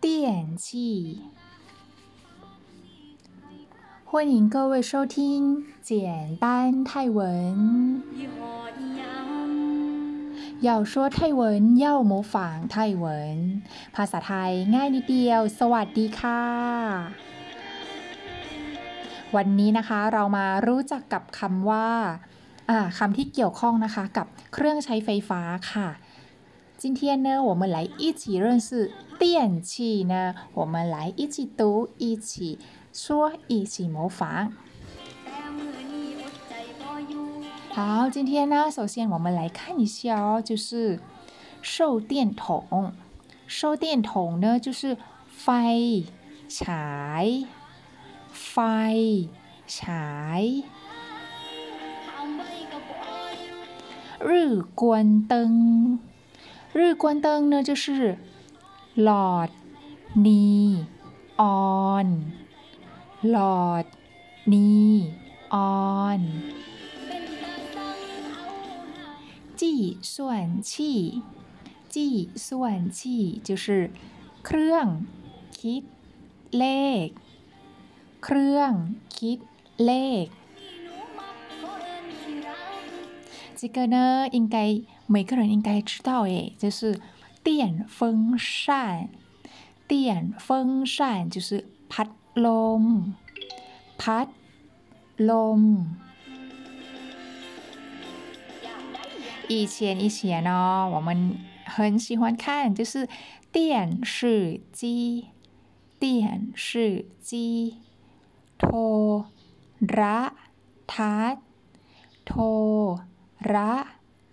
电器。欢迎各位收听简单泰文。要说泰文要模仿泰文ภาษาไทยง่ายนิดเดียวสวัสดีค่ะ วันนี้นะคะเรามารู้จักกับคำว่าคำที่เกี่ยวข้องนะคะกับเครื่องใช้ไฟฟ้าค่ะ 今天呢，我们来一起认识电器呢。我们来一起读，一起说，一起模仿。好，今天呢，首先我们来看一下哦，就是售电筒。售电筒呢，就是ไฟฉายไฟฉาย日光灯。 日光灯呢，就是หลอดนีออนหลอดนีออน计算器，计算器就是เครื่องคิดเลขเครื่องคิดเลข这个呢，应该 每个人应该知道诶，就是电风扇。电风扇就是พัดลมพัดลม以前以前呢，我们很喜欢看，就是电视机，电视机，โทรทัศน์โทร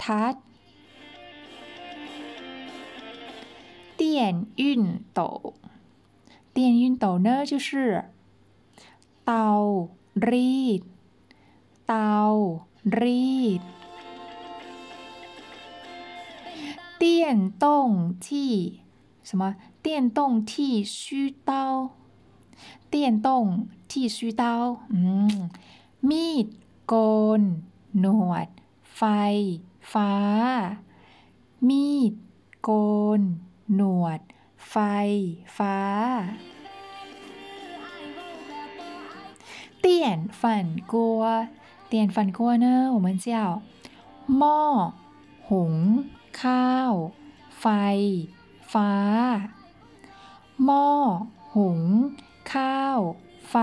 ทัศน์ 电熨斗，电熨斗呢就是เตารีดเตารีด电动剃什么？电动剃须刀，电动剃须刀。嗯，มีดโกนหนวดไฟฟ้ามีดโกน หนวดไฟฟ้า电饭锅，电饭锅呢？我们叫หม้อหุงข้าว ไฟ ฟ้า หม้อ หุง ข้าว ไฟ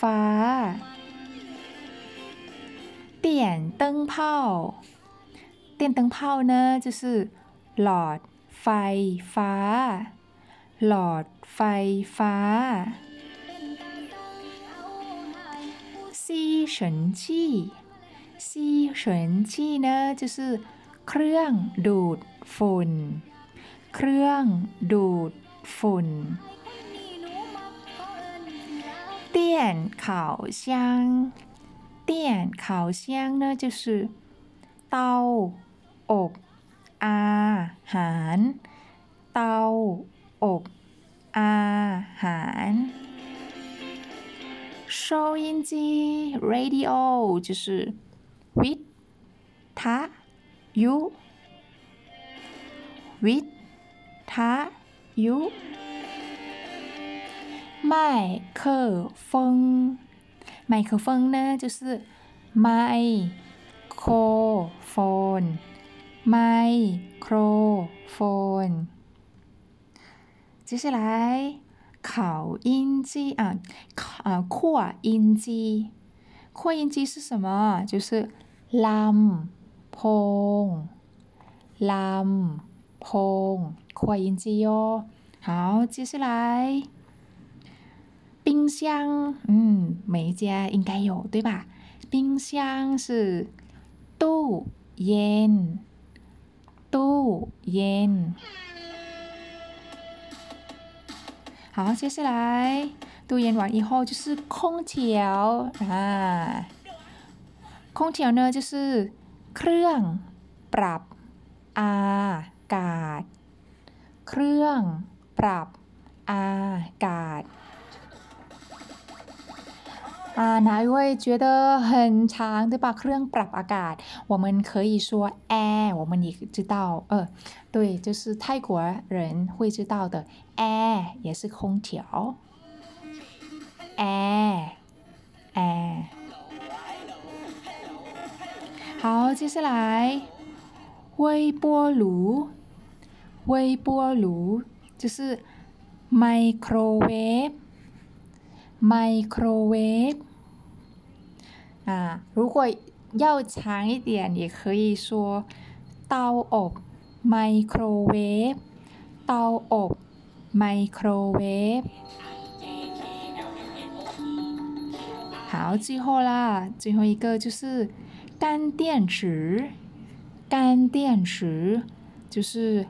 ฟ้า电灯泡电灯泡呢就是หลอด ไฟฟ้า หลอด ไฟฟ้า吸尘器吸尘器呢就是เครื่องดูดฝุ่น เครื่องดูดฝุ่น电烤箱电烤箱呢就是เตาอบ อาหารเตาอบอาหาร收音机 radio 就是วิทยุวิทยุ麦克风麦克风呢就是 麦克风麦克风接下来烤音机啊啊扩音机扩音机是什么就是ลพงลำพง扩音机哦。好，接下来冰箱，嗯，每一家应该有对吧？冰箱是ตู้เย็น ตู้เย็น好，接下来ตู้เย็น完以后就是空调啊，空调呢就是。เครื่องปรับอากาศ เครื่องปรับอากาศ 啊，哪一位觉得很长对吧？เครื่องปรับอากาศ我们可以说 air，我们也知道，呃，对，就是泰国人会知道的，air 也是空调，air air。好，接下来微波炉，微波炉就是 microwave。 microwave 啊，如果要长一点，也可以说เตาอบ microwave เตาอบ microwave 好，最后啦，最后一个就是干电池，干电池就是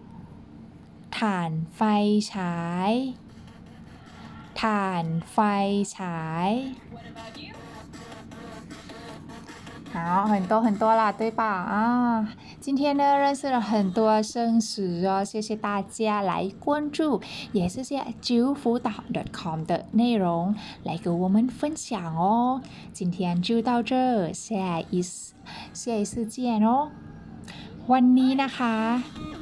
ถ่านไฟฉายฐไฟฉาย 好，很多很多啦，对吧？啊，今天呢认识了很多生词哦，谢谢大家来关注，也谢谢九辅导 .com 的内容来跟我们分享哦。今天就到这，下一次下一次见哦。วันนี้นะคะ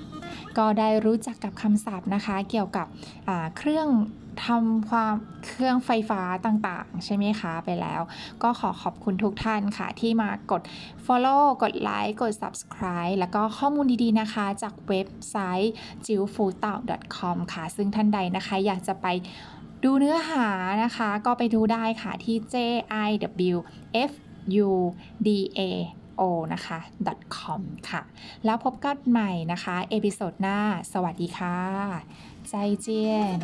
ก็ได้รู้จักกับคำศัพท์นะคะ เกี่ยวกับเครื่องทำความเครื่องไฟฟ้าต่างๆ ใช่ไหมคะไปแล้ว ก็ขอขอบคุณทุกท่านค่ะ ที่มากด follow กดไลค์กด subscribe แล้วก็ข้อมูลดีๆนะคะ จากเว็บไซต์ j i w f u t a com ค่ะ ซึ่งท่านใดนะคะ อยากจะไปดูเนื้อหานะคะ ก็ไปดูได้ค่ะที่ j i w f u d a o นะคะ .com ค่ะ แล้วพบกันใหม่นะคะ เอพิโซดหน้า สวัสดีค่ะ ใจเจียน